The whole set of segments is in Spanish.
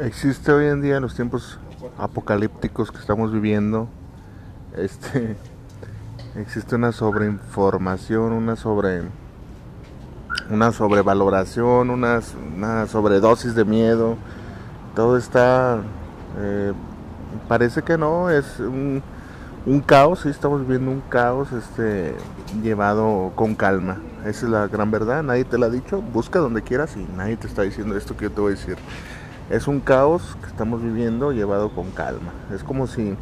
Existe hoy en día en los tiempos apocalípticos que estamos viviendo, este, existe una sobreinformación, una sobre, una sobrevaloración, una, una sobredosis de miedo. Todo está, eh, parece que no, es un, caos, sí, estamos viviendo un caos, este, llevado con calma. Esa es la gran verdad, nadie te lo ha dicho, busca donde quieras y nadie te está diciendo esto que yo te voy a decir. Es un caos que estamos viviendo llevado con calma. Es como si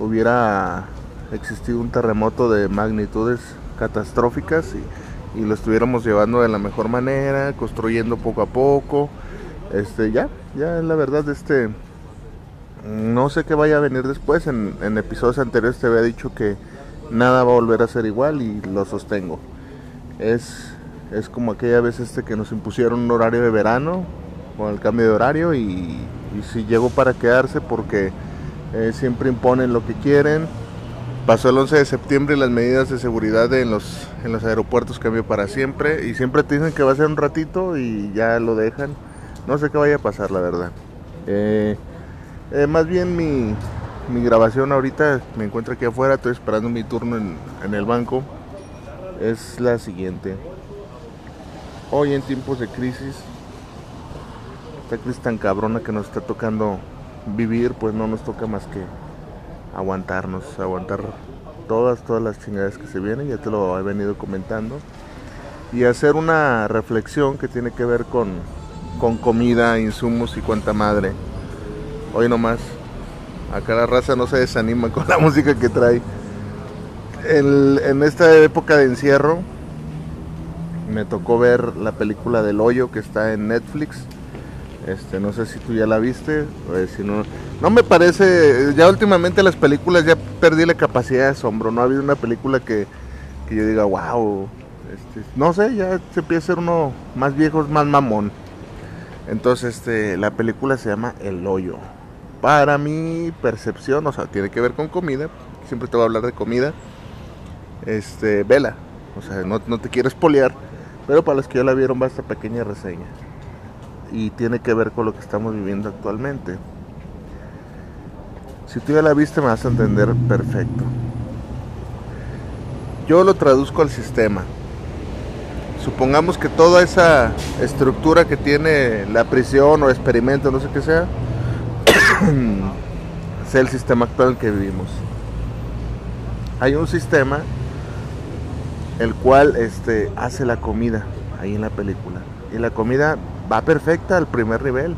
hubiera existido un terremoto de magnitudes catastróficas y, lo estuviéramos llevando de la mejor manera, construyendo poco a poco. Este, ya, ya la verdad, este, no sé qué vaya a venir después. En, en episodios anteriores te había dicho que nada va a volver a ser igual y lo sostengo. Es, es como aquella vez este que nos impusieron un horario de verano con el cambio de horario y, si llegó para quedarse porque eh, siempre imponen lo que quieren. Pasó el 11 de septiembre y las medidas de seguridad en los, en los aeropuertos cambió para siempre y siempre te dicen que va a ser un ratito y ya lo dejan. No sé qué vaya a pasar, la verdad. Eh, eh, más bien mi, mi, grabación ahorita me encuentro aquí afuera, estoy esperando mi turno en, en el banco. Es la siguiente. Hoy en tiempos de crisis crisis tan cabrona que nos está tocando vivir, pues no nos toca más que aguantarnos, aguantar todas, todas las chingadas que se vienen, ya te lo he venido comentando, y hacer una reflexión que tiene que ver con, con comida, insumos y cuanta madre. Hoy nomás, acá la raza no se desanima con la música que trae. En esta época de encierro, me tocó ver la película del hoyo que está en Netflix este, no sé si tú ya la viste, si no, no me parece, ya últimamente las películas ya perdí la capacidad de asombro, no ha habido una película que, que yo diga, wow, este, no sé, ya se empieza a ser uno más viejo, más mamón. Entonces, este, la película se llama El Hoyo. Para mi percepción, o sea, tiene que ver con comida, siempre te voy a hablar de comida. Este, vela, o sea, no, no te quiero espolear, pero para los que ya la vieron va esta pequeña reseña y tiene que ver con lo que estamos viviendo actualmente. Si tú ya la viste me vas a entender perfecto. Yo lo traduzco al sistema. Supongamos que toda esa estructura que tiene la prisión o experimento, no sé qué sea, sea el sistema actual en que vivimos. Hay un sistema el cual este, hace la comida ahí en la película. Y la comida va perfecta al primer nivel.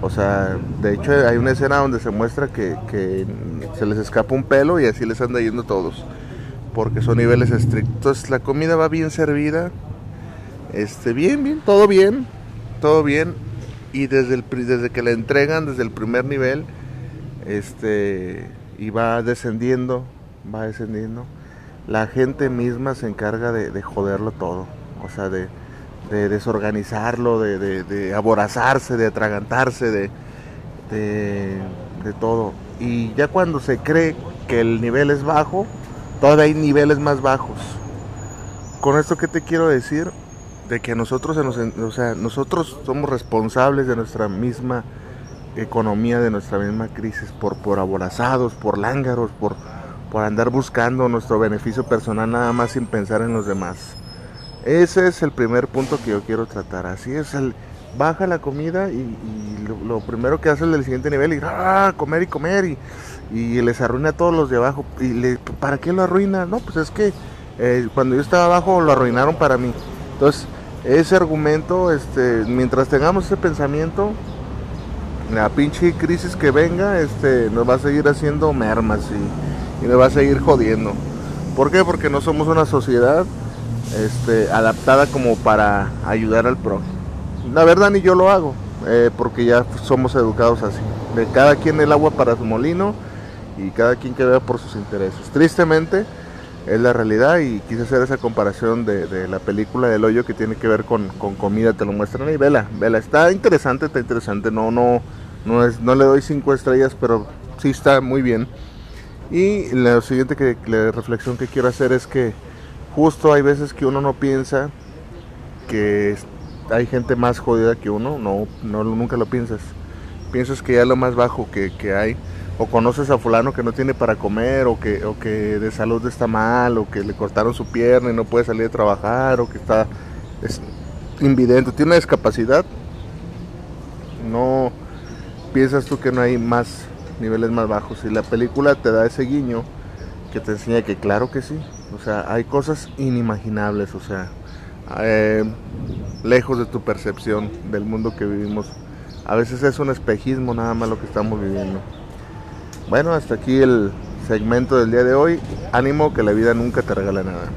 O sea, de hecho hay una escena donde se muestra que, se les escapa un pelo y así les anda yendo todos. Porque son niveles estrictos. La comida va bien servida. Este, bien, bien, todo bien. Todo bien. Y desde, el, desde que la entregan, desde el primer nivel, este, y va descendiendo, va descendiendo. La gente misma se encarga de, de joderlo todo. O sea, de, de desorganizarlo, de, de, de aborazarse, de atragantarse, de, de, todo. Y ya cuando se cree que el nivel es bajo, todavía hay niveles más bajos. Con esto que te quiero decir, de que nosotros, nos, o sea, nosotros somos responsables de nuestra misma economía, de nuestra misma crisis, por, por aborazados, por lángaros, por, por andar buscando nuestro beneficio personal nada más sin pensar en los demás. Ese es el primer punto que yo quiero tratar. Así es, baja la comida y, lo, primero que hace el del siguiente nivel y ah, comer y comer y, les arruina a todos los de abajo. ¿Y para qué lo arruina? No, pues es que eh, cuando yo estaba abajo lo arruinaron para mí. Entonces, ese argumento, este, mientras tengamos ese pensamiento, la pinche crisis que venga, este, nos va a seguir haciendo mermas y, y nos va a seguir jodiendo. ¿Por qué? Porque no somos una sociedad este, adaptada como para ayudar al prójimo. La verdad ni yo lo hago, eh, porque ya somos educados así. De cada quien el agua para su molino y cada quien que vea por sus intereses. Tristemente es la realidad y quise hacer esa comparación de, la película del hoyo que tiene que ver con, con, comida, te lo muestran ahí, vela, vela, está interesante, está interesante, no, no, no, es, no le doy cinco estrellas, pero sí está muy bien. Y la siguiente que, la reflexión que quiero hacer es que justo hay veces que uno no piensa que hay gente más jodida que uno, no, no nunca lo piensas. piensas que ya lo más bajo que, que hay, o conoces a fulano que no tiene para comer, o que, o que de salud está mal, o que le cortaron su pierna y no puede salir a trabajar, o que está es invidente, tiene una discapacidad, no piensas tú que no hay más niveles más bajos. Y la película te da ese guiño que te enseña que claro que sí. O sea, hay cosas inimaginables, o sea, eh, lejos de tu percepción del mundo que vivimos. A veces es un espejismo nada más lo que estamos viviendo. Bueno, hasta aquí el segmento del día de hoy. Ánimo que la vida nunca te regala nada.